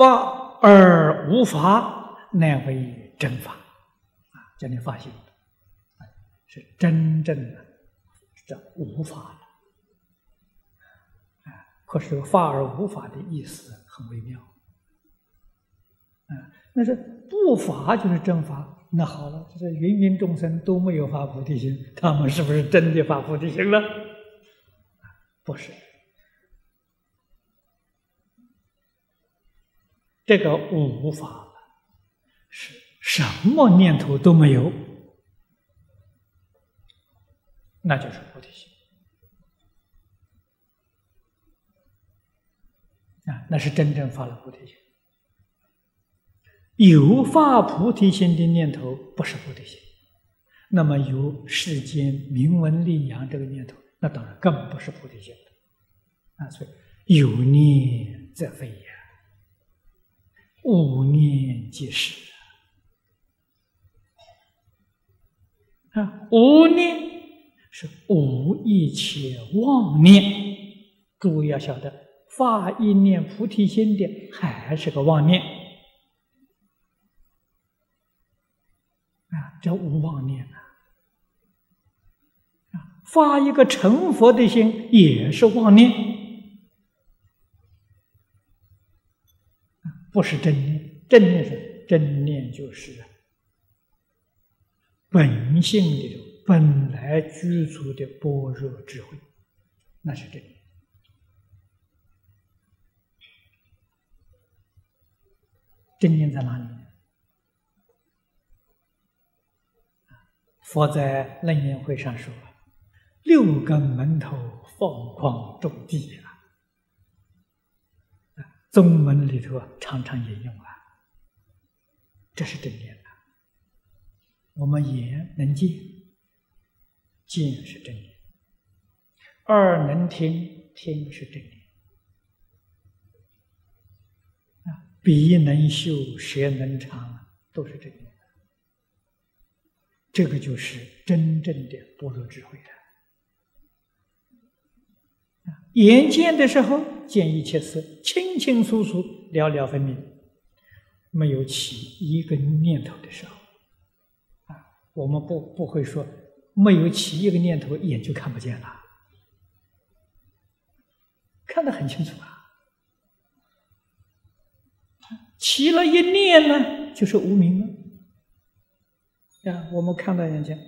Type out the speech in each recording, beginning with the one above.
法而无法，乃为真法。啊，叫你发心，是真正的这无法了。啊，可是法而无法的意思很微妙。啊，那是不法就是真法。那好了，这芸芸众生都没有发菩提心，他们是不是真的发菩提心了？不是。这个无法是什么念头都没有，那就是菩提心啊，那是真正发了菩提心。有发菩提心的念头不是菩提心，那么有世间名闻利养这个念头，那当然更不是菩提心。啊，所以有念则非也，无念即是。啊，无念是无一切妄念，诸位要晓得，发一念菩提心的还是个妄念啊。叫无妄念啊！发一个成佛的心也是妄念，不是真念。真念是真念，就是本性的本来具足的般若智慧，那是真。真念在哪里？佛在楞严会上说：“六根门头放光种地啊！”宗门里头常常引用啊，这是真念的。我们眼能见，见是真念；耳能听，听是真念；啊，鼻能嗅，舌能尝，都是真念。这个就是真正的般若智慧了。眼见的时候见一切事清清楚楚、了了分明，没有起一个念头的时候，啊，我们不不会说没有起一个念头，眼就看不见了，看得很清楚啊。起了一念呢，就是无明了。啊，我们看到眼前，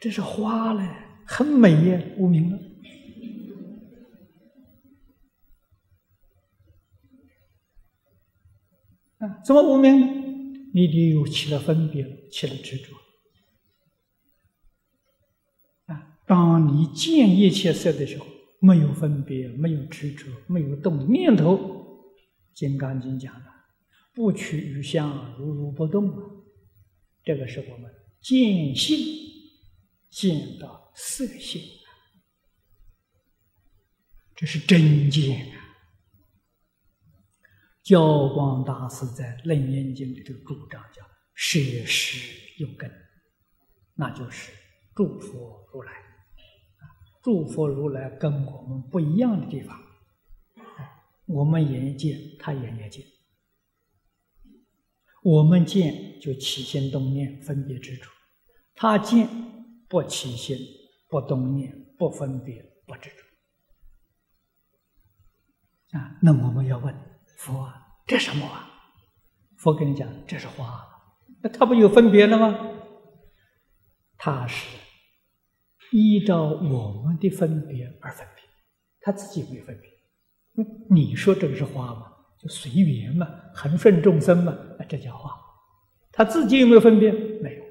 这是花嘞，很美耶，无名了。啊，怎么无名呢？你的有起了分别，起了执着。啊，当你见一切色的时候，没有分别，没有执着，没有动念头，《金刚经》讲的，不取于相，如如不动啊。这个是我们见性见到色性，这是真见啊！教光大师在《楞严经》里头主张叫“舍施用根”，那就是诸佛如来诸佛如来跟我们不一样的地方，我们眼见，他眼也见。我们见就起心动念分别执着，他见不起心不动念不分别不执着啊。那我们要问佛，这什么啊？佛跟你讲，这是花。那他不有分别了吗？他是依照我们的分别而分别，他自己没分别。你说这个是花吗？就随缘嘛，恒顺众生嘛，那这叫花。他自己有没有分别？没有。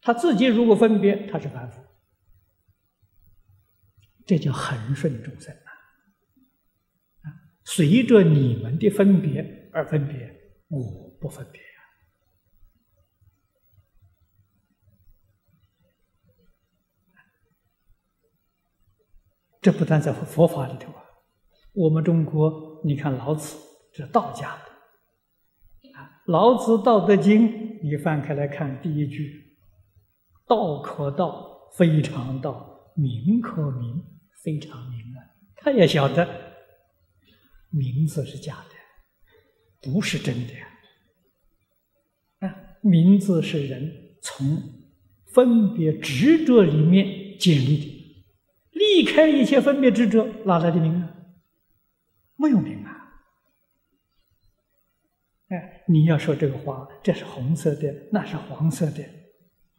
他自己如果分别，他是凡夫。这叫恒顺众生！随着你们的分别而分别，我不分别。这不但在佛法里头啊。我们中国，你看老子是道家的啊，《老子道德经》，你翻开来看，第一句：“道可道，非常道；名可名，非常名。”啊，他也晓得名字是假的，不是真的呀。啊，名字是人从分别执着里面建立的，离开一切分别执着，哪来的名啊？没有名啊！哎，你要说这个花，这是红色的，那是黄色的，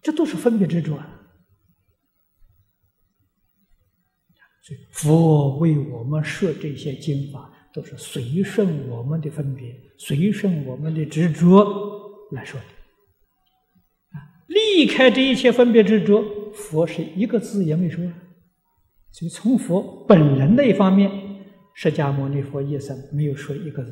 这都是分别执着啊。佛为我们设这些经法，都是随顺我们的分别，随顺我们的执着来说的。啊，离开这一切分别执着，佛是一个字也没说。所以从佛本人那一方面，释迦牟尼佛一生没有说一个字。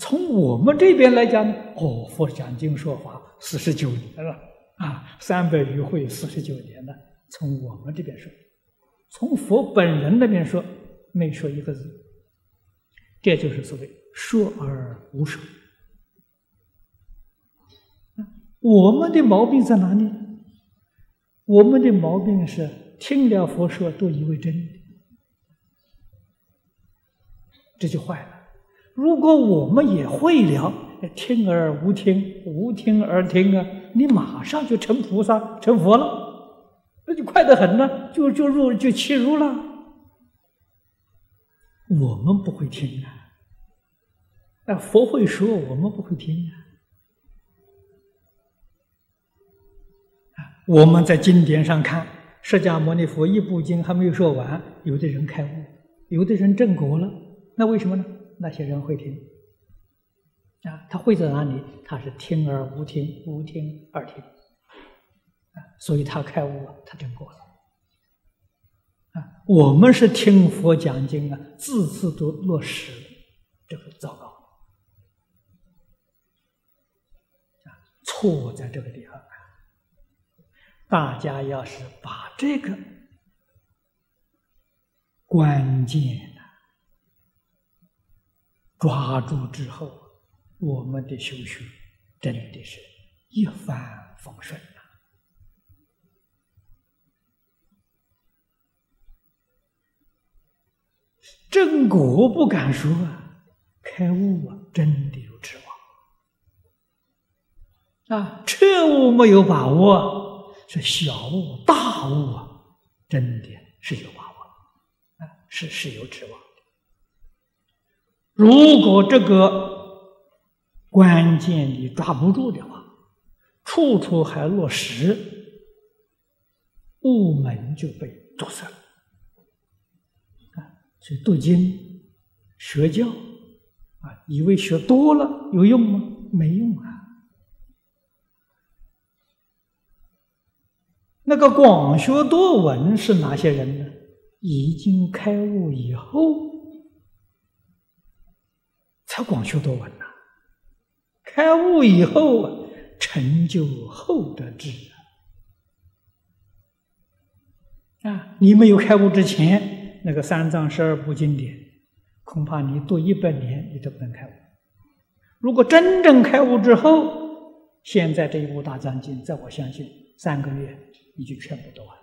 从我们这边来讲，哦，佛讲经说法四十九年了，啊，三百余会四十九年了。从我们这边说，从佛本人那边说，没说一个字，这就是所谓说而无说。我们的毛病在哪里？我们的毛病是听了佛说都以为真，这就坏了。如果我们也会了，听而无听，无听而听啊，你马上就成菩萨、成佛了，那就快得很了，就就入就切入了。我们不会听啊，那佛会说，我们不会听啊。我们在经典上看，释迦牟尼佛一部经还没有说完，有的人开悟，有的人正果了，那为什么呢？那些人会听啊，他会在哪里？他是听而无听，无听而听啊，所以他开悟了，他证果了啊。我们是听佛讲经啊，字字都落实，这个糟糕啊，错在这个地方啊。大家要是把这个关键。抓住之后，我们的修学真的是一帆风顺正果不敢说啊，开悟啊，真的有指望啊！彻悟没有把握，是小悟、大悟啊，真的是有把握啊，是是有指望。如果这个关键你抓不住的话，处处还落实，悟门就被堵塞了。啊，所以读经、学教啊，以为学多了有用吗？没用啊。那个广学多闻是哪些人呢？已经开悟以后。才广学多闻呐，开悟以后成就厚德智啊！你没有开悟之前，那个三藏十二部经典，恐怕你读一百年你都不能开悟。如果真正开悟之后，现在这一部大藏经，在我相信三个月你就全部读完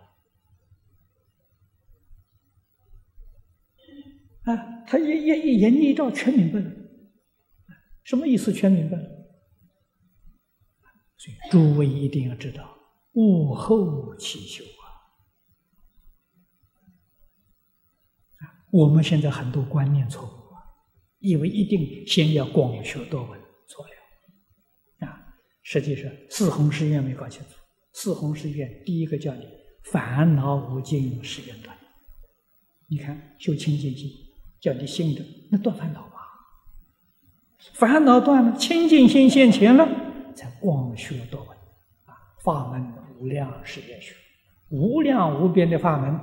了啊！他一一一眼一照，全明白了。什么意思？全明白了。所以诸位一定要知道，悟后起修我们现在很多观念错误啊，以为一定先要广学多闻，错了。啊，实际上四弘誓愿没搞清楚。四弘誓愿第一个叫你烦恼无尽，誓愿断。你看修清净心，叫你心的那断烦恼。烦恼断了，清净心现前了，才广学多闻啊！法门无量是愿学，无量无边的法门，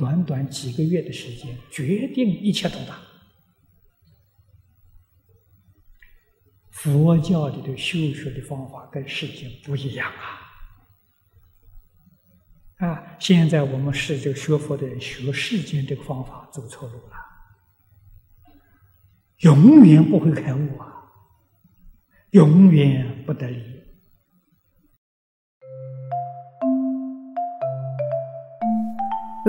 短短几个月的时间，决定一切都大。佛教里的修学的方法跟世间不一样啊！啊，现在我们是这个学佛的人学世间这个方法走错路了。永远不会开悟啊！永远不得力。